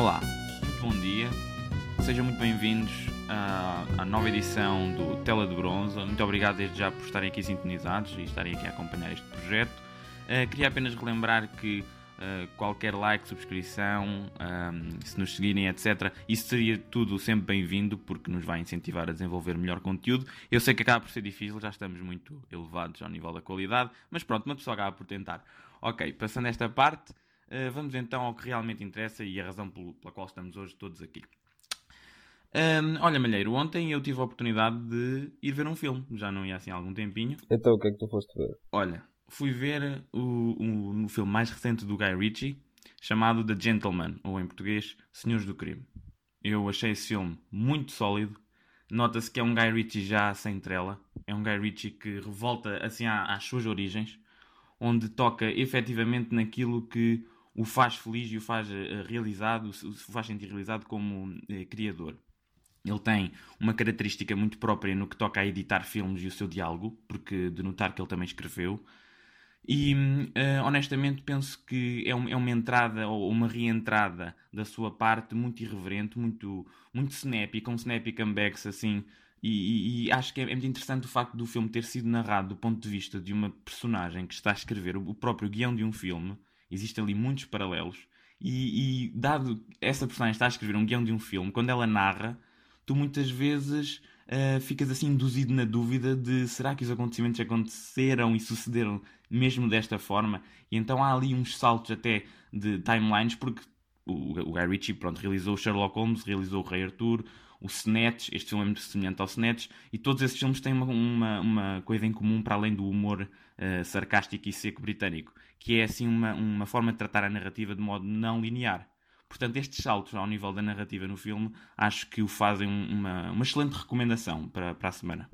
Olá, muito bom dia, sejam muito bem-vindos à, à, nova edição do Tela de Bronze. Muito obrigado desde já por estarem aqui sintonizados e estarem aqui a acompanhar este projeto. Uh, queria apenas relembrar que uh, qualquer like, subscrição, um, se nos seguirem, etc., isso seria tudo sempre bem-vindo porque nos vai incentivar a desenvolver melhor conteúdo. Eu sei que acaba por ser difícil, já estamos muito elevados ao nível da qualidade, mas pronto, uma pessoa acaba por tentar. Ok, passando esta parte. Uh, vamos então ao que realmente interessa e a razão pela qual estamos hoje todos aqui. Um, olha, Malheiro, ontem eu tive a oportunidade de ir ver um filme, já não ia assim há algum tempinho. Então, o que é que tu foste ver? Olha, fui ver o, o, o filme mais recente do Guy Ritchie, chamado The Gentleman, ou em português, Senhores do Crime. Eu achei esse filme muito sólido. Nota-se que é um Guy Ritchie já sem trela. É um Guy Ritchie que revolta assim às suas origens, onde toca efetivamente naquilo que o faz feliz e o faz uh, realizado, o faz sentir realizado como uh, criador. Ele tem uma característica muito própria no que toca a editar filmes e o seu diálogo, porque de notar que ele também escreveu. E uh, honestamente penso que é, é, uma entrada ou uma reentrada da sua parte muito irreverente, muito, muito snappy, com snappy comebacks assim. E, e, e acho que é, é, muito interessante o facto do filme ter sido narrado do ponto de vista de uma personagem que está a escrever o, o próprio guião de um filme Existem ali muitos paralelos. E, e, dado essa personagem está a escrever um guião de um filme, quando ela narra, tu muitas vezes uh, ficas assim induzido na dúvida de será que os acontecimentos aconteceram e sucederam mesmo desta forma? E então há ali uns saltos até de timelines, porque o, o Guy Ritchie pronto, realizou Sherlock Holmes, realizou o Rei Arthur, o Snatch, este filme é muito semelhante ao Snatch, e todos esses filmes têm uma, uma, uma coisa em comum para além do humor uh, sarcástico e seco britânico, que é assim uma, uma forma de tratar a narrativa de modo não linear. Portanto, estes saltos ao nível da narrativa no filme acho que o fazem uma, uma excelente recomendação para, para a semana.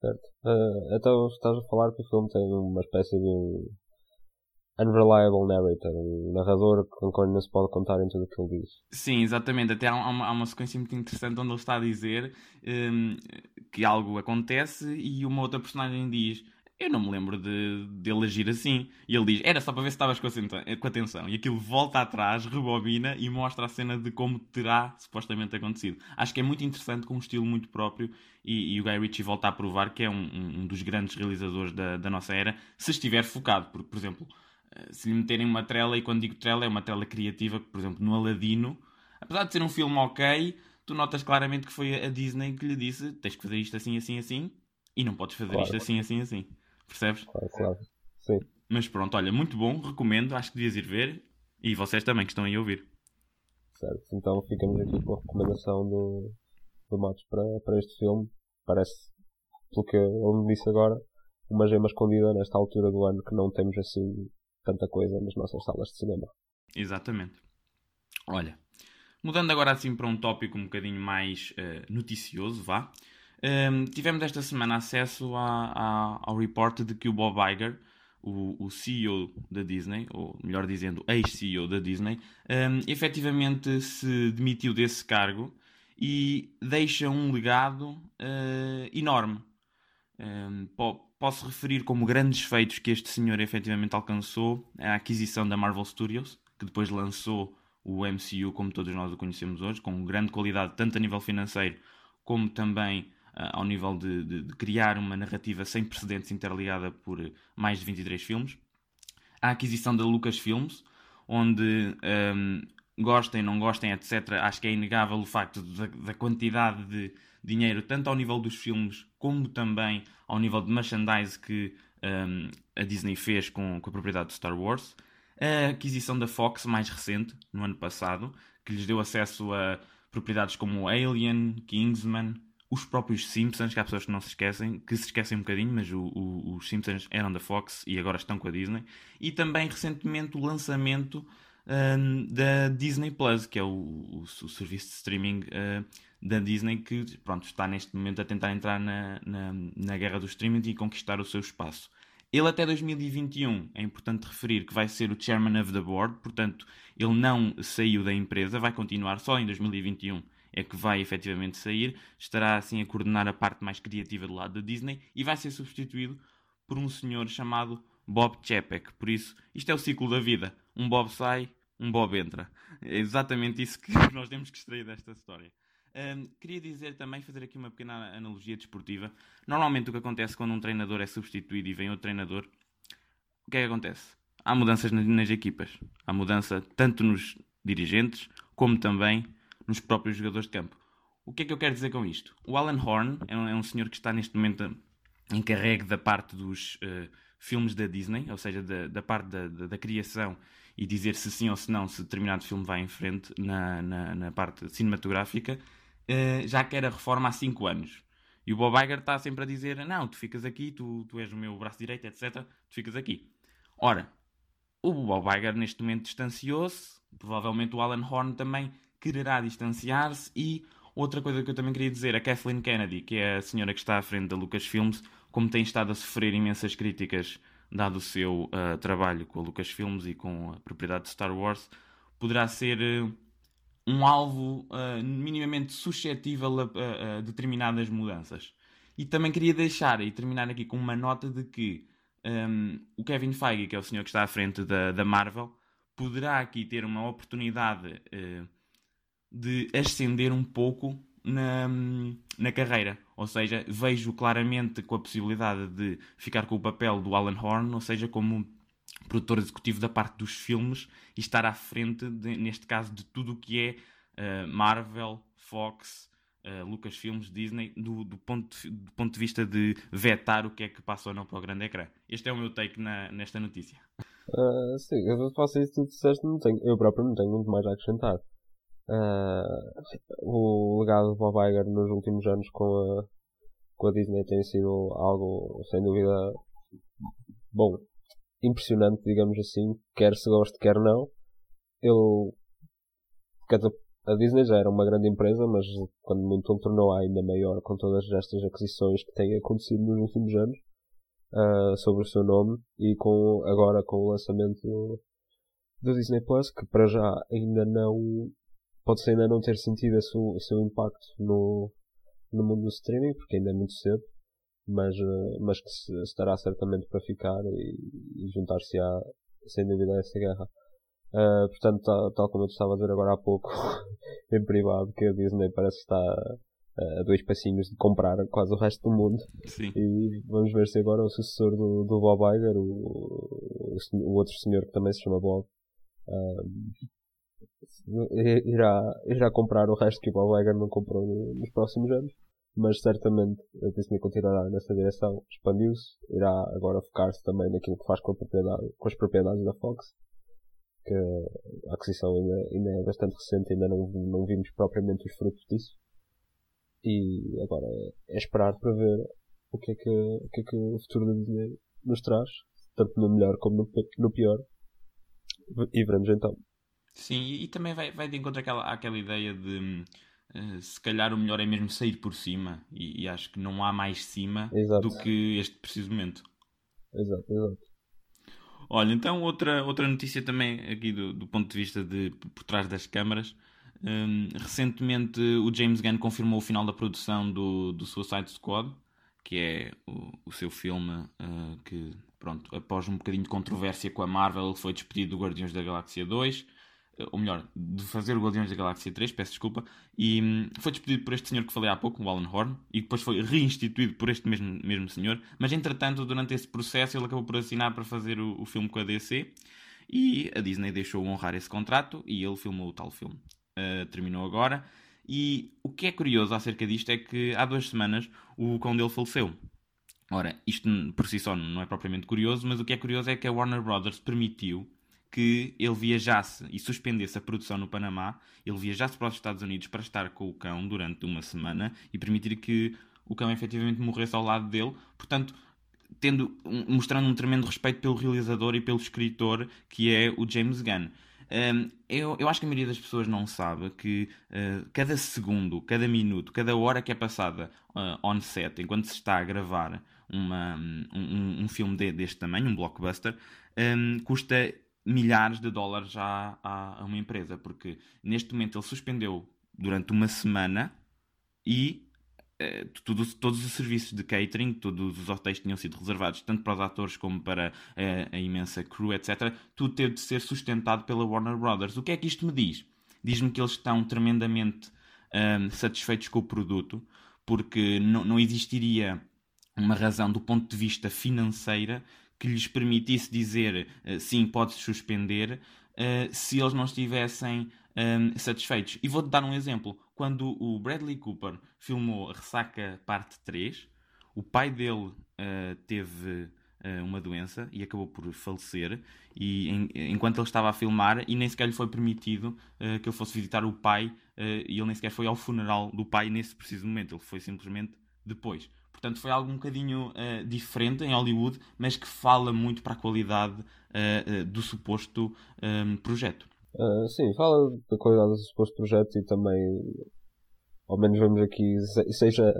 Certo. Uh, então estás a falar que o filme tem uma espécie de um unreliable narrator, um narrador com quem não se pode contar em tudo o que ele diz. Sim, exatamente. Até há uma, há uma sequência muito interessante onde ele está a dizer um, que algo acontece e uma outra personagem diz eu não me lembro de, de ele agir assim. E ele diz, era só para ver se estavas com, com atenção. E aquilo volta atrás, rebobina e mostra a cena de como terá supostamente acontecido. Acho que é muito interessante, com um estilo muito próprio. E, e o Guy Ritchie volta a provar que é um, um dos grandes realizadores da, da nossa era, se estiver focado. Porque, por exemplo, eh, se lhe meterem uma trela, e quando digo trela, é uma trela criativa, por exemplo, no Aladino, apesar de ser um filme ok, tu notas claramente que foi a Disney que lhe disse: tens que fazer isto assim, assim, assim, e não podes fazer claro. isto assim, assim, assim. Percebes? Claro, claro. Sim. Mas pronto, olha, muito bom, recomendo, acho que devias ir ver, e vocês também que estão aí a ouvir. Certo, então ficamos aqui com a recomendação do, do Matos para, para este filme. Parece, pelo que ele me disse agora, uma gema escondida nesta altura do ano que não temos assim tanta coisa nas nossas salas de cinema. Exatamente. Olha, mudando agora assim para um tópico um bocadinho mais uh, noticioso, vá. Um, tivemos esta semana acesso a, a, ao report de que o Bob Iger, o, o CEO da Disney, ou melhor dizendo, ex-CEO da Disney, um, efetivamente se demitiu desse cargo e deixa um legado uh, enorme. Um, posso referir como grandes feitos que este senhor efetivamente alcançou a aquisição da Marvel Studios, que depois lançou o MCU como todos nós o conhecemos hoje, com grande qualidade, tanto a nível financeiro como também ao nível de, de, de, criar uma narrativa sem precedentes interligada por mais de 23 filmes. A aquisição da Lucasfilms, onde um, gostem, não gostem, etc., acho que é inegável o facto da, da quantidade de dinheiro, tanto ao nível dos filmes como também ao nível de merchandise que um, a Disney fez com, com a propriedade de Star Wars. A aquisição da Fox, mais recente, no ano passado, que lhes deu acesso a propriedades como Alien, Kingsman, os próprios Simpsons, que há pessoas que não se esquecem, que se esquecem um bocadinho, mas o, o, os Simpsons eram da Fox e agora estão com a Disney. E também recentemente o lançamento um, da Disney Plus, que é o, o, o serviço de streaming uh, da Disney que pronto, está neste momento a tentar entrar na, na, na guerra do streaming e conquistar o seu espaço. Ele até 2021, é importante referir que vai ser o chairman of the board, portanto, ele não saiu da empresa, vai continuar só em 2021 é que vai efetivamente sair, estará assim a coordenar a parte mais criativa do lado da Disney e vai ser substituído por um senhor chamado Bob Chapek. Por isso, isto é o ciclo da vida. Um Bob sai, um Bob entra. É exatamente isso que nós temos que extrair desta história. Um, queria dizer também, fazer aqui uma pequena analogia desportiva. Normalmente o que acontece quando um treinador é substituído e vem outro treinador, o que é que acontece? Há mudanças nas, nas equipas. Há mudança tanto nos dirigentes como também nos próprios jogadores de campo. O que é que eu quero dizer com isto? O Alan Horn é um, é um senhor que está neste momento encarregue da parte dos uh, filmes da Disney, ou seja, da, da parte da, da, da, criação e dizer se sim ou se não se determinado filme vai em frente na, na, na parte cinematográfica, uh, já quer a reforma há 5 anos. E o Bob Iger está sempre a dizer: Não, tu ficas aqui, tu, tu és o meu braço direito, etc. Tu ficas aqui. Ora, o Bob Iger neste momento distanciou-se, provavelmente o Alan Horn também quererá distanciar-se e outra coisa que eu também queria dizer, a Kathleen Kennedy, que é a senhora que está à frente da Lucasfilms, como tem estado a sofrer imensas críticas dado o seu uh, trabalho com a Lucasfilms e com a propriedade de Star Wars, poderá ser uh, um alvo uh, minimamente suscetível a, a, determinadas mudanças. E também queria deixar e terminar aqui com uma nota de que um, o Kevin Feige, que é o senhor que está à frente da, da Marvel, poderá aqui ter uma oportunidade de ascender um pouco na, na carreira. Ou seja, vejo claramente com a possibilidade de ficar com o papel do Alan Horn, ou seja, como produtor executivo da parte dos filmes e estar à frente, de, neste caso, de tudo o que é uh, Marvel, Fox, uh, Lucasfilmes, Disney, do, do, ponto, do ponto de vista de vetar o que é que passa ou não para o grande ecrã. Este é o meu take na, nesta notícia. Uh, sim, eu faço isso que tu disseste, não tenho, eu próprio não tenho muito mais a acrescentar. Uh, o legado de Bob Iger nos últimos anos com a, com a Disney tem sido algo, sem dúvida, bom, impressionante, digamos assim, quer se goste, quer não. Ele, a Disney já era uma grande empresa, mas quando muito tornou ainda maior com todas estas aquisições que têm acontecido nos últimos anos uh, sobre o seu nome e com agora com o lançamento do Disney Plus, que para já ainda não pode-se ainda não ter sentido seu, o seu impacto no, no mundo do streaming, porque ainda é muito cedo, mas, eh, mas que estará certamente para ficar e, e juntar-se á, sem dúvida, a essa guerra. Uh, portanto, tal, tal, como eu estava a dizer agora há pouco, em privado, que a Disney parece estar a dois passinhos de comprar quase o resto do mundo. Sim. E vamos ver se agora o sucessor do, do Bob Iger, o, o, o, outro senhor que também se chama Bob, uh, irá, irá comprar o resto que o Bob Iger não comprou nos próximos anos. Mas certamente a Disney continuará nessa direção. Expandiu-se, irá agora focar-se também naquilo que faz com, com as propriedades da Fox. Que a aquisição ainda, ainda é bastante recente, ainda não, não vimos propriamente os frutos disso. E agora é, é esperar para ver o que, é que, o que é que o futuro da Disney nos traz, tanto no melhor como no, no pior. E veremos então. Sim, e, e também vai, vai de encontro àquela, àquela ideia de uh, se calhar o melhor é mesmo sair por cima, e, e acho que não há mais cima exato. do que este preciso momento. Exato, exato. Olha, então outra, outra notícia também aqui do, do ponto de vista de por trás das câmaras. Um, recentemente o James Gunn confirmou o final da produção do, do Suicide Squad, que é o, o seu filme uh, que, pronto, após um bocadinho de controvérsia com a Marvel, ele foi despedido do Guardiões da Galáxia 2 ou melhor, de fazer o Guardiões da Galáxia 3, peço desculpa, e hum, foi despedido por este senhor que falei há pouco, o Alan Horn, e depois foi reinstituído por este mesmo, mesmo senhor, mas entretanto, durante esse processo, ele acabou por assinar para fazer o, o filme com a DC, e a Disney deixou honrar esse contrato, e ele filmou o tal filme. Uh, terminou agora, e o que é curioso acerca disto é que há duas semanas o cão dele faleceu. Ora, isto por si só não é propriamente curioso, mas o que é curioso é que a Warner Brothers permitiu que ele viajasse e suspendesse a produção no Panamá, ele viajasse para os Estados Unidos para estar com o cão durante uma semana e permitir que o cão efetivamente morresse ao lado dele. Portanto, tendo, mostrando um tremendo respeito pelo realizador e pelo escritor que é o James Gunn. Um, eu, eu acho que a maioria das pessoas não sabe que uh, cada segundo, cada minuto, cada hora que é passada uh, on set, enquanto se está a gravar uma, um, um filme de, deste tamanho, um blockbuster, um, custa milhares de dólares a, a, uma empresa, porque neste momento ele suspendeu durante uma semana e uh, tudo, todos os serviços de catering, todos os hotéis tinham sido reservados, tanto para os atores como para uh, a imensa crew, etc. Tudo teve de ser sustentado pela Warner Brothers. O que é que isto me diz? Diz-me que eles estão tremendamente um, satisfeitos com o produto, porque não, não existiria uma razão do ponto de vista financeira que lhes permitisse dizer uh, sim, pode-se suspender, uh, se eles não estivessem um, satisfeitos. E vou-te dar um exemplo. Quando o Bradley Cooper filmou Ressaca Parte 3, o pai dele uh, teve uma doença e acabou por falecer e enquanto ele estava a filmar e nem sequer lhe foi permitido uh, que ele fosse visitar o pai uh, e ele nem sequer foi ao funeral do pai nesse preciso momento, ele foi simplesmente depois. Portanto, foi algo um bocadinho uh, diferente em Hollywood, mas que fala muito para a qualidade do suposto um, projeto. sim, fala da qualidade do suposto projeto e também, ao menos vemos aqui, seja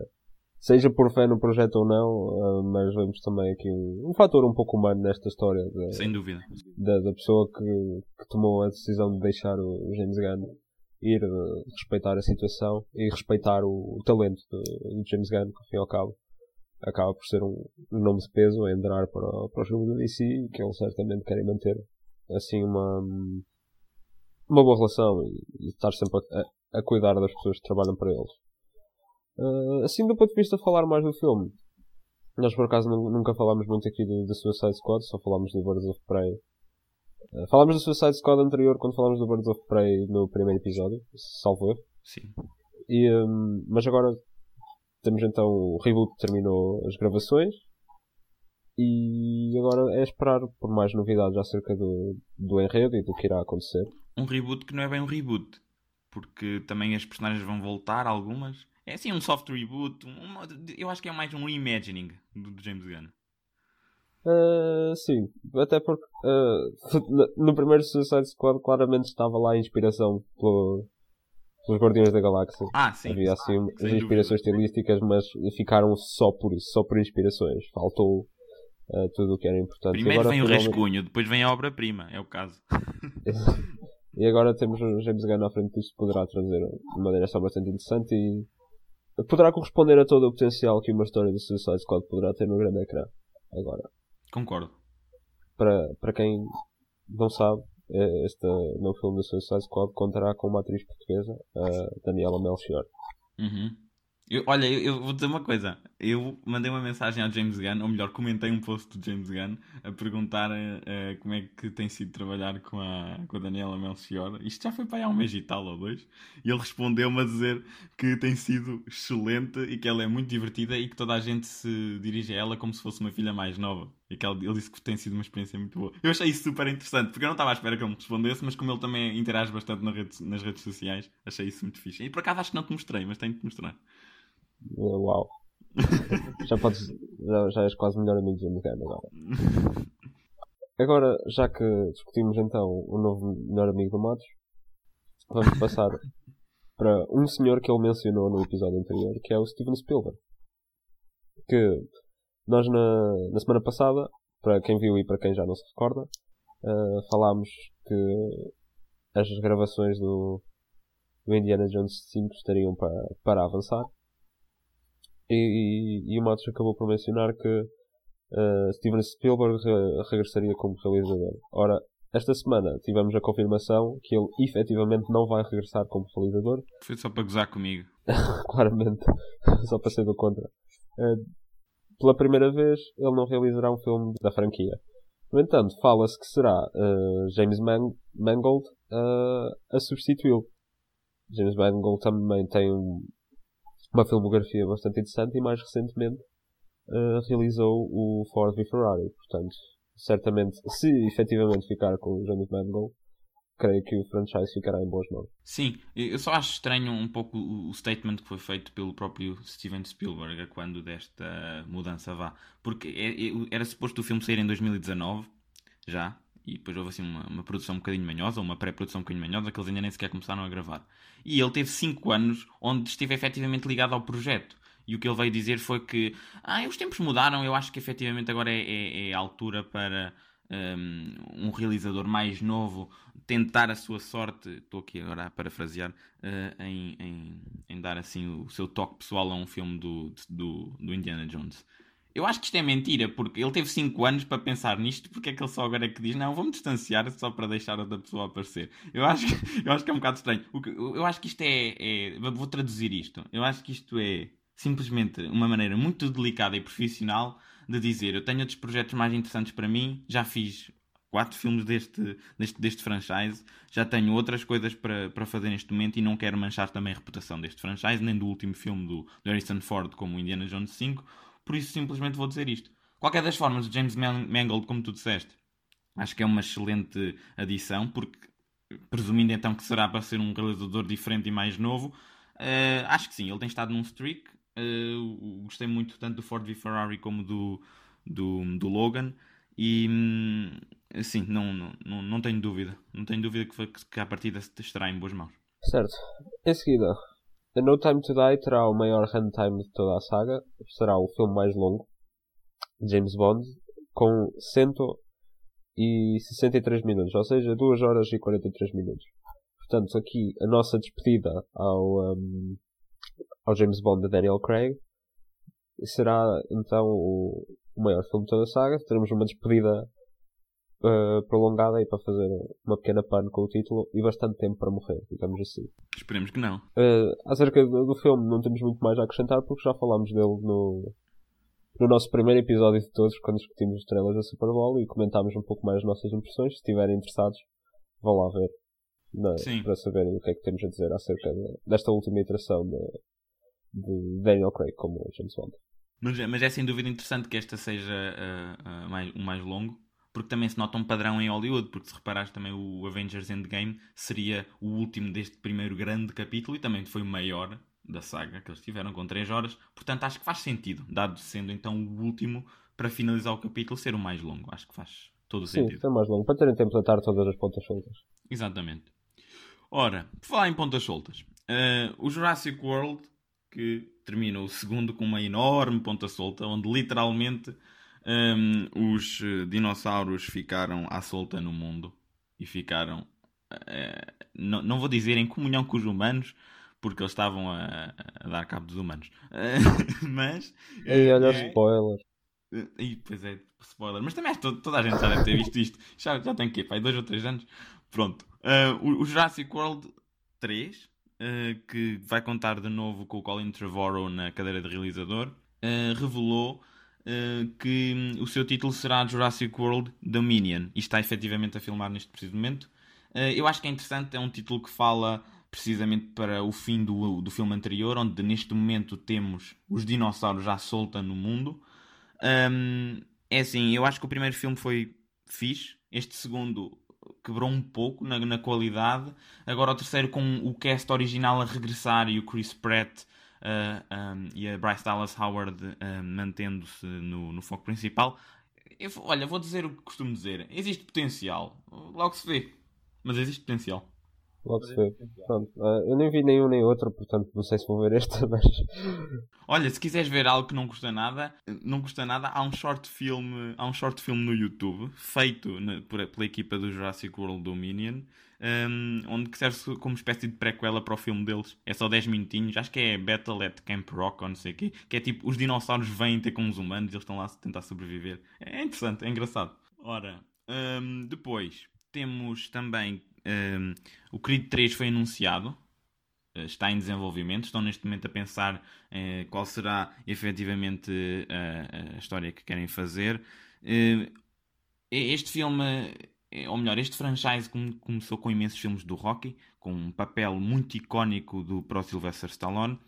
seja por fé no projeto ou não, uh, mas vemos também aqui um, um fator um pouco humano nesta história. De, Sem dúvida. Da, da pessoa que, que, tomou a decisão de deixar o James Gunn ir uh, respeitar a situação e respeitar o, o talento do, James Gunn, que ao fim e ao cabo acaba por ser um, um nome de peso a entrar para, para os filmes do DC e que eles certamente querem manter assim uma, uma boa relação e, e estar sempre a, a cuidar das pessoas que trabalham para eles. Uh, assim, do ponto de vista de falar mais do filme, nós por acaso nunca falámos muito aqui da Suicide Squad, só falámos do Birds of Prey. Uh, falámos do Suicide Squad anterior quando falámos do Birds of Prey no primeiro episódio, salvo erro. Sim. E, um, mas agora temos então o reboot terminou as gravações e agora é esperar por mais novidades acerca do, do enredo e do que irá acontecer. Um reboot que não é bem um reboot, porque também as personagens vão voltar, algumas é assim um soft reboot. Um, eu acho que é mais um reimagining do, do James Gunn. Uh, sim, até porque uh, no primeiro Suicide Squad claramente estava lá a inspiração pelo, pelos Guardiões da Galáxia. Ah, sim. Havia assim ah, as inspirações estilísticas, mas ficaram só por isso, só por inspirações. Faltou uh, tudo o que era importante. Primeiro agora, vem o rascunho, depois vem a obra-prima, é o caso. e agora temos o James Gunn à frente disto, poderá trazer uma direção bastante interessante e poderá corresponder a todo o potencial que uma história de Suicide Squad poderá ter no grande ecrã. Agora. Concordo. Para, para quem não sabe, este novo filme de Suicide Squad contará com uma atriz portuguesa, a Daniela Melchior. Uhum. Eu, olha, eu, eu, vou dizer uma coisa. Eu mandei uma mensagem ao James Gunn, ou melhor, comentei um post do James Gunn a perguntar uh, como é que tem sido trabalhar com a, com a Daniela Melchior. Isto já foi para aí há um mês e tal ou dois. E ele respondeu-me a dizer que tem sido excelente e que ela é muito divertida e que toda a gente se dirige a ela como se fosse uma filha mais nova. E que ele, ele disse que tem sido uma experiência muito boa. Eu achei isso super interessante, porque eu não estava à espera que ele me respondesse, mas como ele também interage bastante nas redes, nas redes sociais, achei isso muito fixe. E por acaso acho que não te mostrei, mas tenho de te mostrar. Uau. já podes. Já, já és quase melhor amigo de Gunn agora. Agora, já que discutimos então o novo melhor amigo do Matos, vamos passar para um senhor que ele mencionou no episódio anterior, que é o Steven Spielberg. Que nós na, na semana passada, para quem viu e para quem já não se recorda, uh, falámos que as gravações do, do Indiana Jones 5 estariam para, para avançar. E, e, e o Matos acabou por mencionar que uh, Steven Spielberg re regressaria como realizador. Ora, esta semana tivemos a confirmação que ele efetivamente não vai regressar como realizador. Foi só para gozar comigo. Claramente, só para ser do contra. Uh, pela primeira vez, ele não realizará um filme da franquia. No entanto, fala-se que será uh, James Man Mangold a substituí-lo. James Mangold também tem um, uma filmografia bastante interessante e mais recentemente uh, realizou o Ford v Ferrari. Portanto, certamente, se efetivamente ficar com o James Mangold, creio que o franchise ficará em boas mãos. Sim, eu só acho estranho um pouco o statement que foi feito pelo próprio Steven Spielberg quando desta mudança vá. Porque é, é, era suposto o filme sair em 2019, já, e depois houve assim uma, uma produção um bocadinho manhosa, uma pré-produção um bocadinho manhosa, que eles ainda nem sequer começaram a gravar. E ele teve 5 anos onde esteve efetivamente ligado ao projeto. E o que ele veio dizer foi que ah, os tempos mudaram, eu acho que efetivamente agora é, é, é a altura para um, um, realizador mais novo tentar a sua sorte, estou aqui agora a parafrasear, uh, em, em, em, dar assim o seu toque pessoal a um filme do, do, do, Indiana Jones. Eu acho que isto é mentira, porque ele teve 5 anos para pensar nisto, porque é que ele só agora é que diz, não, vamos distanciar só para deixar outra pessoa aparecer. Eu acho que, eu acho que é um bocado estranho. Eu acho que isto é, é. Vou traduzir isto. Eu acho que isto é simplesmente uma maneira muito delicada e profissional de dizer eu tenho outros projetos mais interessantes para mim, já fiz quatro filmes deste, deste, deste franchise, já tenho outras coisas para, para fazer neste momento e não quero manchar também a reputação deste franchise, nem do último filme do, do Harrison Ford como Indiana Jones 5, por isso simplesmente vou dizer isto. Qualquer das formas, o James Mangold, como tu disseste, acho que é uma excelente adição, porque presumindo então que será para ser um realizador diferente e mais novo, uh, acho que sim, ele tem estado num streak, Uh, gostei muito tanto do Ford v Ferrari como do, do, do Logan. E assim, não, não, não tenho dúvida. Não tenho dúvida que, que a partida estará em boas mãos. Certo. Em seguida, A No Time to Die terá o maior runtime de toda a saga. Será o filme mais longo. James Bond. Com 163 minutos. Ou seja, 2 horas e 43 minutos. Portanto, aqui a nossa despedida ao, um, ao James Bond de Daniel Craig. Será então o, o maior filme de toda a saga. Teremos uma despedida uh, prolongada aí para fazer uma pequena pan com o título e bastante tempo para morrer, digamos assim. Esperemos que não. Uh, acerca do, do filme, não temos muito mais a acrescentar porque já falámos dele no, no nosso primeiro episódio de todos, quando discutimos estrelas da Super Bowl e comentámos um pouco mais as nossas impressões. Se estiverem interessados, vão lá ver para saberem o que é que temos a dizer acerca de, desta última iteração de, de Daniel Craig como James Bond. Mas, mas é sem dúvida interessante que esta seja uh, uh, mais, o mais longo, porque também se nota um padrão em Hollywood, porque se reparares também o Avengers Endgame seria o último deste primeiro grande capítulo e também foi o maior da saga que eles tiveram, com 3 horas. Portanto, acho que faz sentido, dado sendo então o último para finalizar o capítulo ser o mais longo. Acho que faz todo o Sim, sentido. Sim, mais longo, para terem tempo de atar todas as pontas soltas. Exatamente. Ora, por falar em pontas soltas, uh, o Jurassic World que termina o segundo com uma enorme ponta solta, onde literalmente um, os eh, dinossauros ficaram à solta no mundo e ficaram, uh, não, não vou dizer em comunhão com os humanos, porque eles estavam a, a dar cabo dos humanos, uh, mas. E olha é... spoiler. E, pois é, spoiler. Mas também toda, toda a gente já deve ter visto isto. Já, já tem que pai, dois ou três anos. Pronto. Uh, o, o Jurassic World 3 uh, que vai contar de novo com o Colin Trevorrow na cadeira de realizador, uh, revelou uh, que o seu título será Jurassic World Dominion e está efetivamente a filmar neste preciso momento. eu acho que é interessante, é um título que fala precisamente para o fim do, do filme anterior, onde neste momento temos os dinossauros à solta no mundo. Um, é assim, eu acho que o primeiro filme foi fixe, este segundo quebrou um pouco na, na, qualidade. Agora o terceiro com o cast original a regressar e o Chris Pratt uh, um, e a Bryce Dallas Howard mantendo-se no, no, foco principal. Eu, olha, vou dizer o que costumo dizer. Existe potencial. Logo se vê. Mas existe potencial. Logo se vê. Pronto. Uh, eu nem vi nenhum nem outro, portanto não sei se vou ver este, mas. Olha, se quiseres ver algo que não custa nada, não custa nada, há um short film, há um short film no YouTube feito na, por, pela equipa do Jurassic World Dominion. Um, onde que serve como espécie de prequela para o filme deles. É só 10 minutinhos, acho que é Battle at Camp Rock ou não sei o quê, que é tipo, os dinossauros vêm ter com os humanos e eles estão lá a tentar sobreviver. É interessante, é engraçado. Ora, um, depois temos também um, o Creed 3 foi anunciado, uh, está em desenvolvimento, estão neste momento a pensar uh, qual será efetivamente uh, a história que querem fazer. este filme, ou melhor, este franchise começou com imensos filmes do Rocky, com um papel muito icónico do Pro Sylvester Stallone.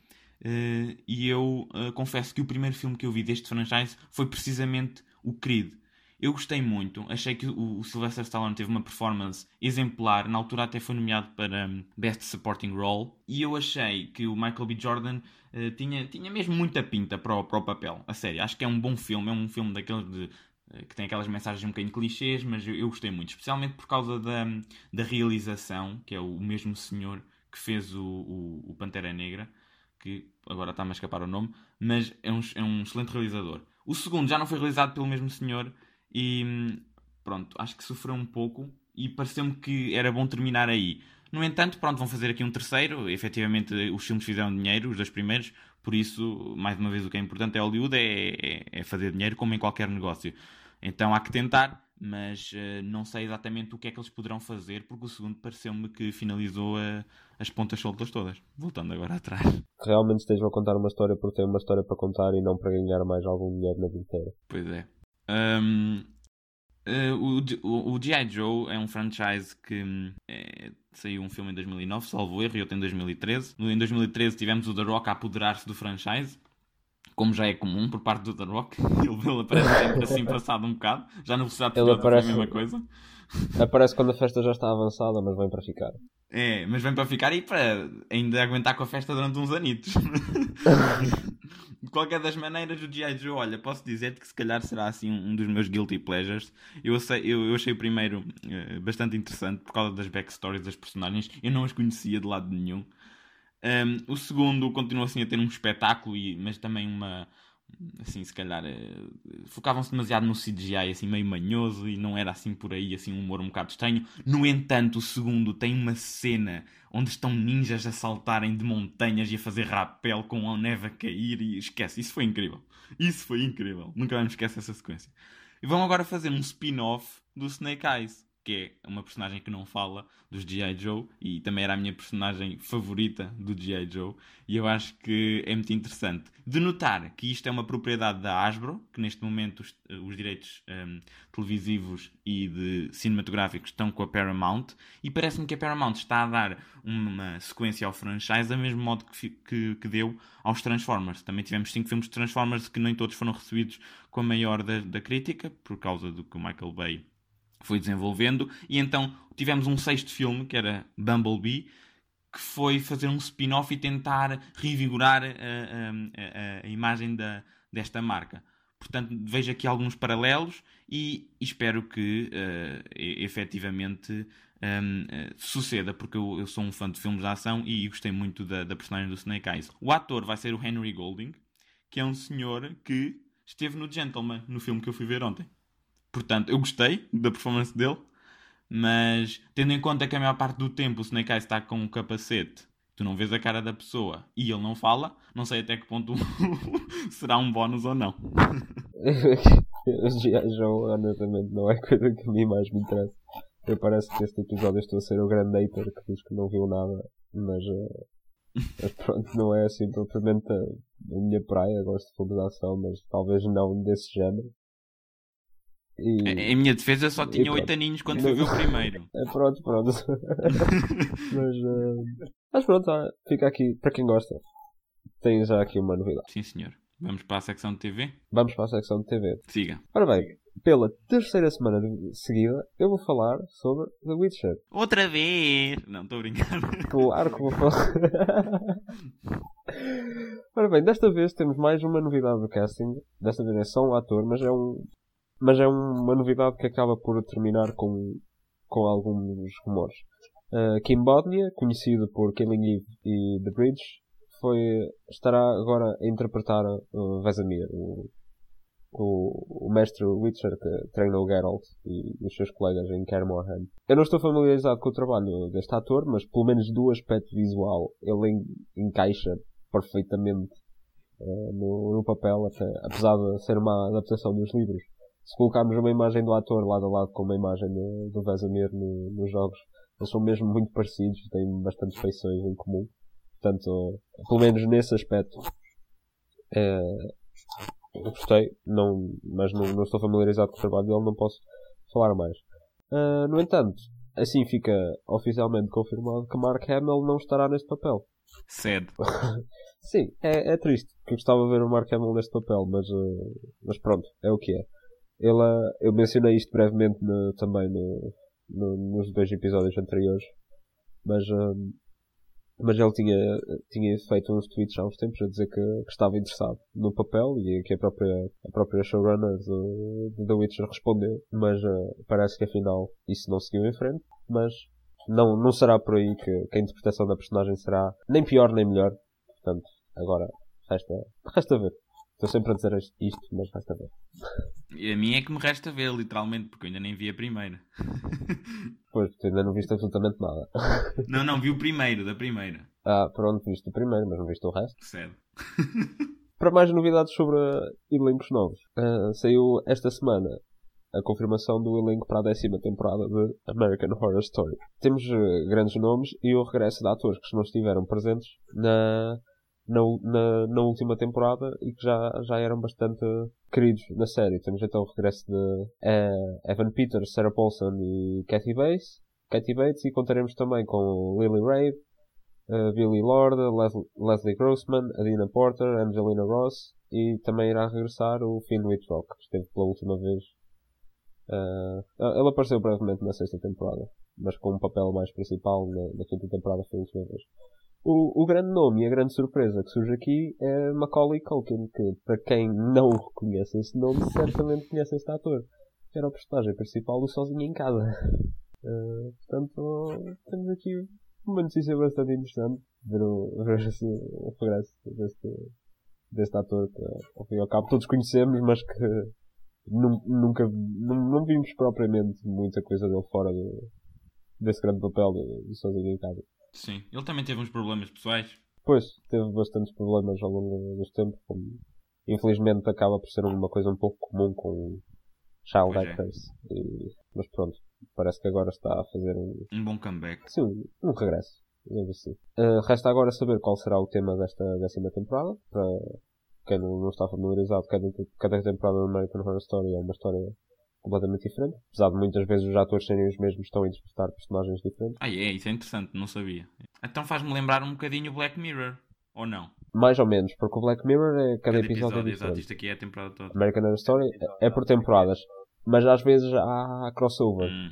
e eu confesso que o primeiro filme que eu vi deste franchise foi precisamente o Creed. Eu gostei muito, achei que o, Sylvester Stallone teve uma performance exemplar, na altura até foi nomeado para um, Best Supporting Role, e eu achei que o Michael B. Jordan uh, tinha, tinha mesmo muita pinta para o, para o papel, a sério, acho que é um bom filme, é um filme daqueles de, que tem aquelas mensagens um bocadinho clichês, mas eu, eu, gostei muito, especialmente por causa da, da realização, que é o mesmo senhor que fez o, o, o Pantera Negra, que agora está-me a escapar o nome, mas é um, é um excelente realizador. O segundo já não foi realizado pelo mesmo senhor, e pronto, acho que sofreu um pouco e pareceu-me que era bom terminar aí. No entanto, pronto, vão fazer aqui um terceiro. Efetivamente, os filmes fizeram dinheiro, os dois primeiros. Por isso, mais uma vez, o que é importante é Hollywood é, é, é fazer dinheiro, como em qualquer negócio. Então há que tentar, mas uh, não sei exatamente o que é que eles poderão fazer, porque o segundo pareceu-me que finalizou uh, as pontas soltas todas. Voltando agora atrás. Realmente estejam a contar uma história porque tem uma história para contar e não para ganhar mais algum dinheiro na bilheteira. Pois é. Um, Uh, o, o, G.I. Joe é um franchise que é, saiu um filme em 2009, salvo erro, e outro em 2013. Em 2013 tivemos o The Rock a apoderar-se do franchise, como já é comum por parte do The Rock. Ele, ele aparece sempre assim passado um bocado. Já no Velocidade ele aparece... a mesma coisa. Aparece quando a festa já está avançada, mas vem para ficar. É, mas vem para ficar e para ainda aguentar com a festa durante uns anitos. de qualquer das maneiras, o G.I. Joe, olha, posso dizer-te que se calhar será assim um dos meus guilty pleasures. Eu, achei, eu, eu achei o primeiro uh, bastante interessante por causa das backstories das personagens. Eu não as conhecia de lado nenhum. Um, o segundo continua assim a ter um espetáculo, e, mas também uma, assim, se calhar uh, focavam-se demasiado no CGI, assim, meio manhoso e não era assim por aí, assim, um humor um bocado estranho. No entanto, o segundo tem uma cena onde estão ninjas a saltarem de montanhas e a fazer rapel com a neve a cair e esquece, isso foi incrível. Isso foi incrível. Nunca vamos esquecer essa sequência. E vão agora fazer um spin-off do Snake Eyes que é uma personagem que não fala dos G.I. Joe e também era a minha personagem favorita do G.I. Joe e eu acho que é muito interessante de notar que isto é uma propriedade da Hasbro, que neste momento os, os direitos um, televisivos e de cinematográficos estão com a Paramount e parece-me que a Paramount está a dar uma sequência ao franchise da mesmo modo que, que, que deu aos Transformers. Também tivemos cinco filmes de Transformers que nem todos foram recebidos com a maior da, da crítica por causa do que o Michael Bay foi desenvolvendo, e então tivemos um sexto filme, que era Bumblebee, que foi fazer um spin-off e tentar revigorar a, a, a, a imagem da, desta marca. Portanto, vejo aqui alguns paralelos e espero que uh, efetivamente um, uh, eh, suceda, porque eu, eu, sou um fã de filmes de ação e gostei muito da, da personagem do Snake Eyes. O ator vai ser o Henry Golding, que é um senhor que esteve no Gentleman, no filme que eu fui ver ontem. Portanto, eu gostei da performance dele, mas tendo em conta que a maior parte do tempo o Snake Eyes está com um capacete, tu não vês a cara da pessoa e ele não fala, não sei até que ponto será um bónus ou não. Os. Joe, honestamente, não é coisa que a mim mais me interessa. Eu parece que este episódio estou a ser o grande hater que diz que não viu nada, mas, uh, mas pronto, não é assim propriamente a, a minha praia. Gosto de filmes de ação, mas talvez não desse género. E... Em minha defesa só tinha oito aninhos quando fui ver o primeiro. É, pronto, pronto. mas, uh... mas pronto, ah, fica aqui, para quem gosta, tem já aqui uma novidade. Sim, senhor. Vamos para a secção de TV? Vamos para a secção de TV. Siga. Ora bem, pela terceira semana seguida, eu vou falar sobre The Witcher. Outra vez! Não, estou brincando. Claro que vou falar. Ora bem, desta vez temos mais uma novidade do casting. Desta vez é só um ator, mas é um, mas é uma novidade que acaba por terminar com, com alguns rumores. Uh, Kim Bodnia, conhecido por Killing Eve e The Bridge, foi, estará agora a interpretar uh, Vesemir, o, o, o, mestre Witcher que treinou Geralt e, e os seus colegas em Kaer Eu não estou familiarizado com o trabalho deste ator, mas pelo menos do aspecto visual ele en, encaixa perfeitamente uh, no, no papel, até, apesar de ser uma adaptação dos livros se colocarmos uma imagem do ator lado a lado com uma imagem do, do Vesemir no, nos jogos, eles são mesmo muito parecidos, têm bastantes feições em comum. Portanto, pelo menos nesse aspecto, é, gostei, não, mas não, não, estou familiarizado com o trabalho dele, não posso falar mais. Uh, no entanto, assim fica oficialmente confirmado que Mark Hamill não estará neste papel. Cedo. Sim, é, é triste, que eu gostava de ver o Mark Hamill neste papel, mas, uh, mas pronto, é o que é. Ele, eu mencionei isto brevemente no, também no, no, nos dois episódios anteriores, mas, um, mas ele tinha, tinha feito uns tweets há uns tempos a dizer que, que estava interessado no papel e que a própria, a própria showrunner do, do The Witcher respondeu, mas uh, parece que afinal isso não seguiu em frente, mas não, não será por aí que, que a interpretação da personagem será nem pior nem melhor, portanto, agora resta, resta ver. Estou sempre a dizer isto, mas resta ver. A mim é que me resta ver, literalmente, porque eu ainda nem vi a primeira. Pois, tu ainda não viste absolutamente nada. Não, não, vi o primeiro, da primeira. Ah, pronto, viste o primeiro, mas não viste o resto. Sério. Para mais novidades sobre elencos novos, uh, saiu esta semana a confirmação do elenco para a décima temporada de American Horror Story. Temos uh, grandes nomes e o regresso de atores que não estiveram presentes na, na, na, na, última temporada e que já, já eram bastante queridos na série. Temos então o regresso de uh, Evan Peters, Sarah Paulson e Kathy Bates, Kathy Bates e contaremos também com Lily Rabe, uh, Billy Lord, Leslie, Leslie Grossman, Adina Porter, Angelina Ross e também irá regressar o Finn Wittrock, que esteve pela última vez. Uh, ele apareceu brevemente na sexta temporada, mas com um papel mais principal na, na quinta temporada foi a última vez. O, o, grande nome e a grande surpresa que surge aqui é Macaulay Culkin, que para quem não reconhece esse nome, certamente conhece este ator, que era o personagem principal do Sozinho em Casa. Uh, portanto, temos aqui uma notícia bastante interessante ver o, ver assim, o regresso deste, deste ator que, ao fim e ao cabo, todos conhecemos, mas que nunca não, não vimos propriamente muita coisa dele fora do, desse grande papel de, de Sozinho em Casa. Sim, ele também teve uns problemas pessoais. Pois, teve bastantes problemas ao longo dos tempos, como infelizmente acaba por ser uma coisa um pouco comum com child pois é. actors. É. E, mas pronto, parece que agora está a fazer um... Um bom comeback. Sim, um, um regresso. Assim. Uh, resta agora saber qual será o tema desta décima temporada, para quem não, não está familiarizado, cada, cada temporada do American Horror Story é uma história completamente diferente. Apesar de muitas vezes os atores serem os mesmos, estão a interpretar personagens diferentes. Ah, é, isso é interessante, não sabia. Então faz-me lembrar um bocadinho o Black Mirror, ou não? Mais ou menos, porque o Black Mirror é cada, cada episódio, episódio é Exato, isto aqui é a temporada toda. American Horror Story é por temporadas, mas às vezes há crossover. Hum.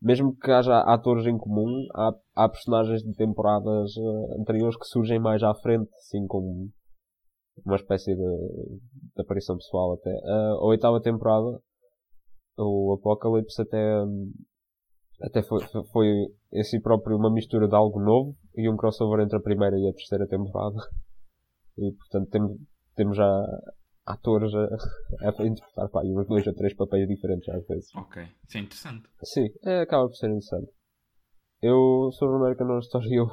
Mesmo que haja atores em comum, há, há personagens de temporadas uh, anteriores que surgem mais à frente, assim como uma espécie de, de aparição pessoal até. Uh, a oitava temporada o Apocalypse até, até foi, foi em si próprio uma mistura de algo novo e um crossover entre a primeira e a terceira temporada. E portanto temos, temos já atores a, a interpretar pá, uns dois ou três papéis diferentes às vezes. Ok, isso é interessante. Sim, é, acaba por ser interessante. Eu, sobre American Horror Story, eu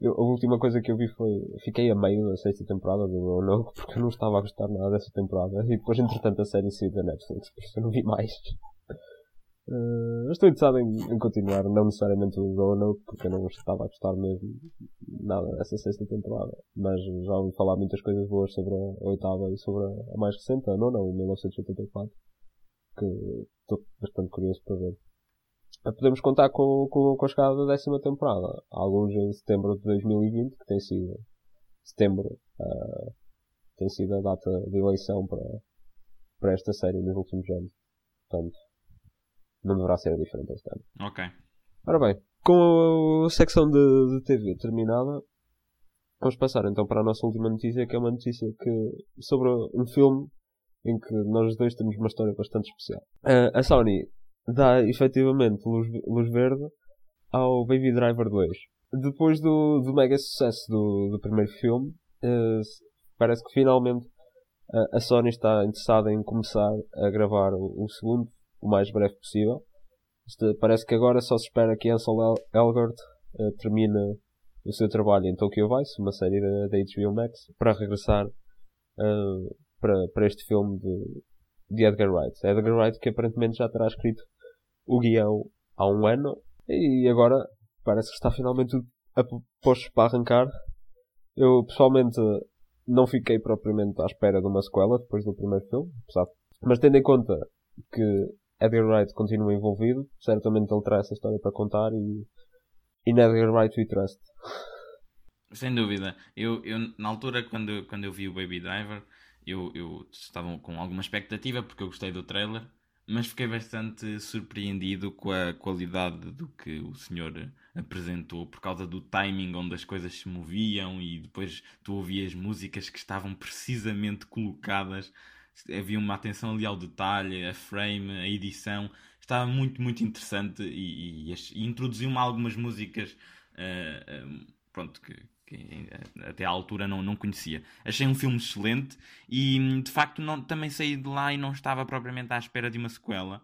eu, a última coisa que eu vi foi. Fiquei a meio da sexta temporada do Roanoke porque eu não estava a gostar nada dessa temporada. E depois, entretanto, a série saiu da Netflix, por isso eu não vi mais. Uh, estou interessado em, em, continuar, não necessariamente o Roanoke, porque eu não estava a gostar mesmo nada dessa sexta temporada. Mas já ouvi falar muitas coisas boas sobre a oitava e sobre a, mais recente, a nona, em 1984. Que estou bastante curioso para ver podemos contar com, com, com a chegada da décima temporada. Alguns em setembro de 2020, que tem sido setembro, uh, tem sido a data de eleição para, para esta série nos últimos anos. Portanto, não deverá ser diferente este ano. Ok. Ora bem, com a secção de, de TV terminada, vamos passar então para a nossa última notícia, que é uma notícia que, sobre um filme em que nós dois temos uma história bastante especial. Uh, a Sony dá efetivamente luz, luz verde ao Baby Driver 2. Depois do, do mega sucesso do, do primeiro filme, uh, parece que finalmente uh, a Sony está interessada em começar a gravar o, o segundo o mais breve possível. Parece que agora só se espera que Ansel El Elgort uh, termine o seu trabalho em Tokyo Vice, uma série da, HBO Max, para regressar para, para este filme de, de Edgar Wright. Edgar Wright que aparentemente já terá escrito o guião há um ano e agora parece que está finalmente a posto para arrancar. Eu pessoalmente não fiquei propriamente à espera de uma sequela depois do primeiro filme, apesar mas tendo em conta que Edgar Wright continua envolvido, certamente ele terá essa história para contar e, e Edgar Wright we trust. Sem dúvida. Eu, eu, na altura, quando, quando eu vi o Baby Driver, eu, eu estava com alguma expectativa porque eu gostei do trailer mas fiquei bastante surpreendido com a qualidade do que o senhor apresentou por causa do timing onde as coisas se moviam e depois tu ouvias músicas que estavam precisamente colocadas. Havia uma atenção ali ao detalhe a frame, a edição. Estava muito, muito interessante e, e, e introduziu-me algumas músicas uh, uh, pronto, que, que eh, até à altura não, não conhecia. Achei um filme excelente e de facto não, também saí de lá e não estava propriamente à espera de uma sequela.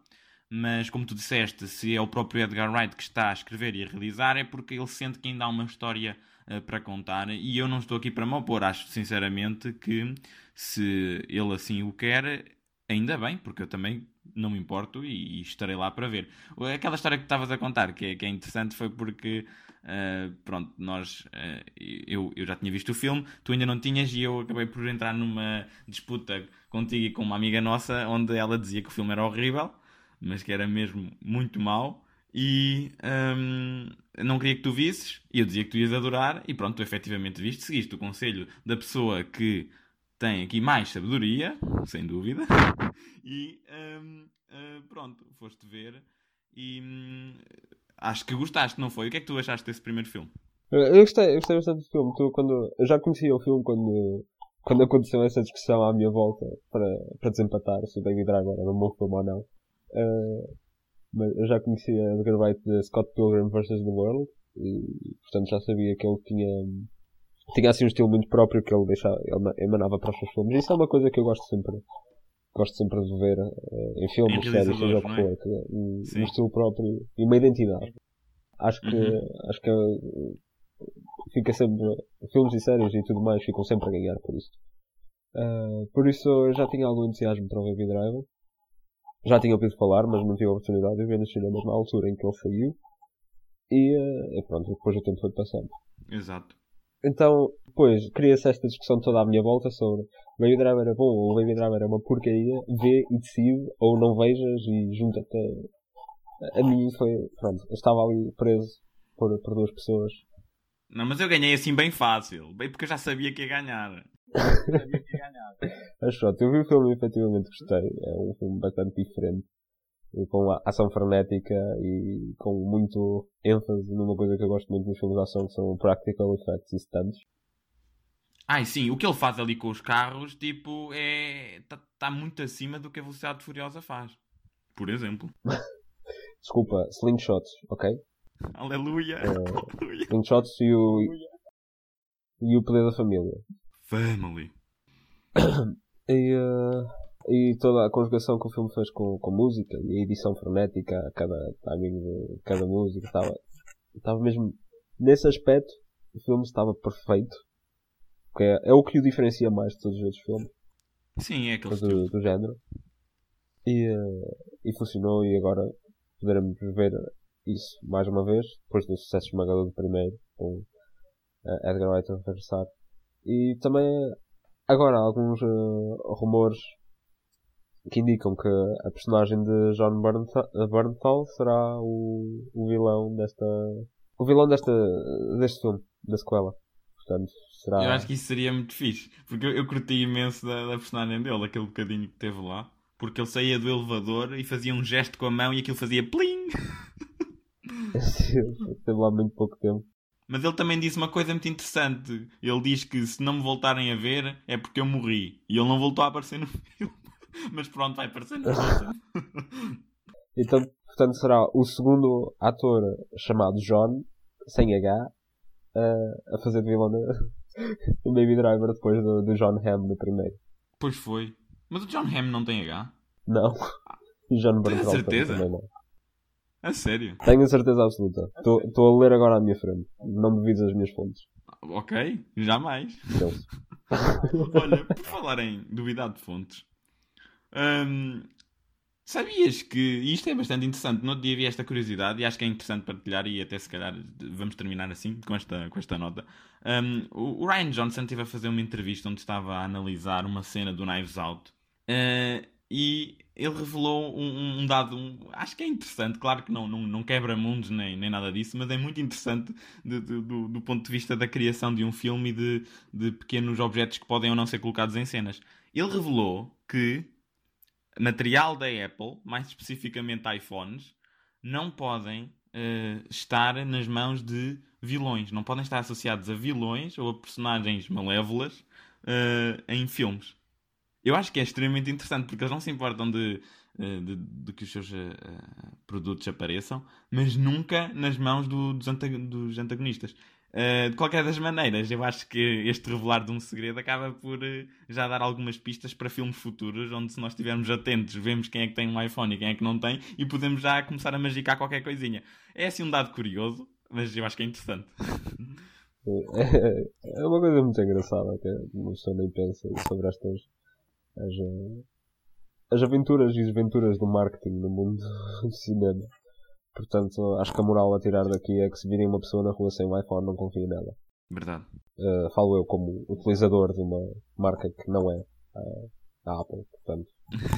Mas como tu disseste, se é o próprio Edgar Wright que está a escrever e a realizar, é porque ele sente que ainda há uma história uh, para contar. E eu não estou aqui para me opor. Acho sinceramente que se ele assim o quer, ainda bem, porque eu também não me importo e, e estarei lá para ver. Aquela história que estavas a contar, que é, que é interessante, foi porque Uh, pronto, nós, uh, eu, eu já tinha visto o filme, tu ainda não tinhas, e eu acabei por entrar numa disputa contigo e com uma amiga nossa, onde ela dizia que o filme era horrível, mas que era mesmo muito mau, e um, não queria que tu visses, e eu dizia que tu ias adorar, e pronto, tu efetivamente viste, seguiste o conselho da pessoa que tem aqui mais sabedoria, sem dúvida, e um, uh, pronto, foste ver, e um, acho que gostaste, não foi? O que é que tu achaste desse primeiro filme? Eu gostei, eu gostei bastante do filme. Tu, quando, eu já conhecia o filme quando, quando aconteceu essa discussão à minha volta para, para desempatar se o David Driver era um bom filme ou não. Uh, mas eu já conhecia Edgar Wright de Scott Pilgrim vs. The World e, portanto, já sabia que ele tinha, tinha assim um estilo muito próprio que ele, deixava, ele emanava para os seus filmes. Isso é uma coisa que eu gosto sempre gosto sempre de ver uh, em filmes, séries, seja o que é? for, um, um, estilo próprio e uma identidade. Acho que, uhum. acho que uh, fica sempre, filmes e séries e tudo mais ficam sempre a ganhar por isso. Uh, por isso eu já tinha algum entusiasmo para o Baby Driver. Já tinha ouvido falar, mas não tive a oportunidade de ver nos cinemas na altura em que ele saiu. E, uh, e pronto, depois o tempo foi passando. Exato. Então, depois, cria-se esta discussão toda à minha volta sobre o Baby Driver é bom ou o Baby Driver é uma porcaria, vê e decide, ou não vejas e junta-te. A... a mim foi, pronto, eu estava ali preso por, por duas pessoas. Não, mas eu ganhei assim bem fácil, bem porque eu já sabia que ia ganhar. mas pronto, eu vi o filme e efetivamente gostei. É um filme bastante diferente e com ação frenética e com muito ênfase numa coisa que eu gosto muito nos filmes de ação que são practical effects e stunts. Ai sim, o que ele faz ali com os carros, tipo, é. está tá muito acima do que a Velocidade Furiosa faz. Por exemplo. Desculpa, slingshots, ok? Aleluia! Uh, slingshots e o. E o poder da família. Family. e. Uh, e toda a conjugação que o filme fez com, com música e a edição frenética a cada timing de cada música estava, estava mesmo nesse aspecto o filme estava perfeito porque é, é o que o diferencia mais de todos os outros filmes. Sim é aquele do, do género. E, uh, e funcionou e agora poderemos ver isso mais uma vez depois do sucesso esmagador do primeiro com uh, Edgar Wright a regressar. E também agora alguns uh, rumores que indicam que a personagem de John Bernthal será o, o vilão desta o vilão desta deste filme da sequela portanto será eu acho que isso seria muito fixe porque eu, eu curti imenso da, da personagem dele aquele bocadinho que teve lá porque ele saía do elevador e fazia um gesto com a mão e aquilo fazia plim teve lá muito pouco tempo mas ele também disse uma coisa muito interessante. Ele diz que se não me voltarem a ver é porque eu morri. E ele não voltou a aparecer no filme. Mas pronto, vai aparecer na Então, portanto, será o segundo ator chamado John, sem H, a fazer de vilão do Baby Driver depois do, do John Hamm no primeiro. Pois foi. Mas o John Hamm não tem H? Não. E John Bernthal certeza? também não. A sério? Tenho a certeza absoluta. Estou a ler agora à minha frente. Não duvides as minhas fontes. Ok, jamais. Olha, por falar em duvidar de fontes, Hum, sabias que isto é bastante interessante? No outro dia vi esta curiosidade e acho que é interessante partilhar e até se calhar vamos terminar assim com esta, com esta nota. Um, o Ryan Johnson esteve a fazer uma entrevista onde estava a analisar uma cena do Knives Out uh, e ele revelou um, um dado, um, acho que é interessante, claro que não, não, não quebra mundos nem, nem nada disso, mas é muito interessante de, de, do, do ponto de vista da criação de um filme e de, de pequenos objetos que podem ou não ser colocados em cenas. Ele revelou que material da Apple, mais especificamente iPhones, não podem uh, estar nas mãos de vilões, não podem estar associados a vilões ou a personagens malévolas uh, em filmes. Eu acho que é extremamente interessante porque eles não se importam de, uh, de, de que os seus produtos apareçam, mas nunca nas mãos do, dos, antagonistas. Uh, de qualquer das maneiras, eu acho que este revelar de um segredo acaba por uh, já dar algumas pistas para filmes futuros, onde se nós estivermos atentos, vemos quem é que tem um iPhone e quem é que não tem, e podemos já começar a magicar qualquer coisinha. É assim um dado curioso, mas eu acho que é interessante. É, é uma coisa muito engraçada que uma pessoa nem pensa sobre estas as, eh, as aventuras e desventuras do marketing no mundo do cinema. Portanto, acho que a moral a tirar daqui é que se virem uma pessoa na rua sem um iPhone, não confie nela. Verdade. Uh, falo eu como utilizador de uma marca que não é uh, a Apple, portanto,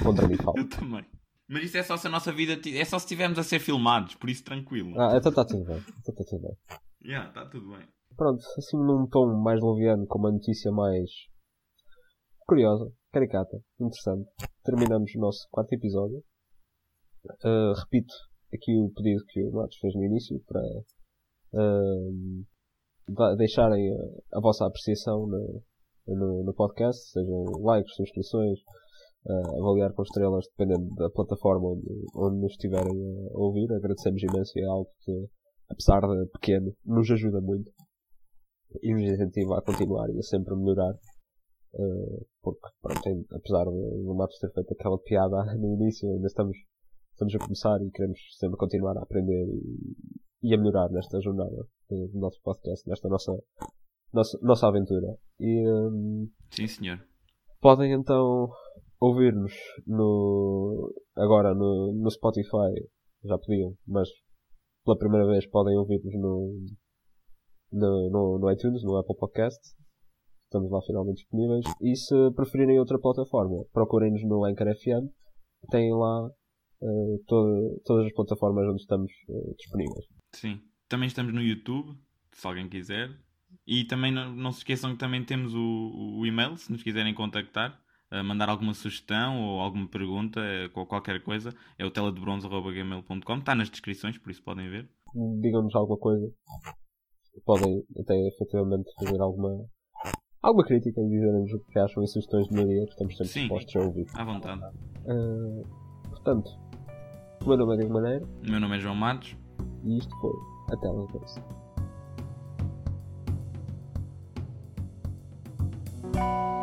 contra mim falo. eu também. Mas isso é só se a nossa vida. É só se estivermos a ser filmados, por isso tranquilo. Ah, então está tudo bem. Então está tudo bem. Yeah, está tudo bem. Pronto, assim num tom mais leviano, com uma notícia mais curiosa, caricata, interessante. Terminamos o nosso quarto episódio. Uh, repito aqui o pedido que o Matos fez no início para uh, deixarem a, a, vossa apreciação no, no, no, podcast, sejam likes, subscrições, uh, avaliar com estrelas, dependendo da plataforma onde, onde nos estiverem a ouvir. Agradecemos imenso é algo que, apesar de pequeno, nos ajuda muito e nos incentiva a continuar e a sempre melhorar. Uh, porque, pronto, apesar do Matos ter feito aquela piada no início, ainda estamos, estamos a começar e queremos sempre continuar a aprender e, e a melhorar nesta jornada do nosso podcast, nesta nossa, nossa, nossa aventura. E, um, Sim, senhor. Podem então ouvir-nos no, agora no, no Spotify, já podiam, mas pela primeira vez podem ouvir-nos no, no, no, no iTunes, no Apple Podcast estamos lá finalmente disponíveis. E se preferirem outra plataforma, procurem-nos no Anchor FM, têm lá uh, todo, todas as plataformas onde estamos uh, disponíveis. Sim, também estamos no YouTube, se alguém quiser. E também não, não se esqueçam que também temos o, o e-mail, se nos quiserem contactar. Uh, mandar alguma sugestão ou alguma pergunta, qualquer coisa, é o teladebronze.gmail.com, está nas descrições, por isso podem ver. Digam-nos alguma coisa. Podem até efetivamente fazer alguma, alguma crítica e dizerem-nos o que acham e sugestões de melhoria que estamos sempre dispostos a ouvir. À vontade. Uh, portanto, o meu nome é Diego O meu nome é João Matos. E isto foi a Televerse. thank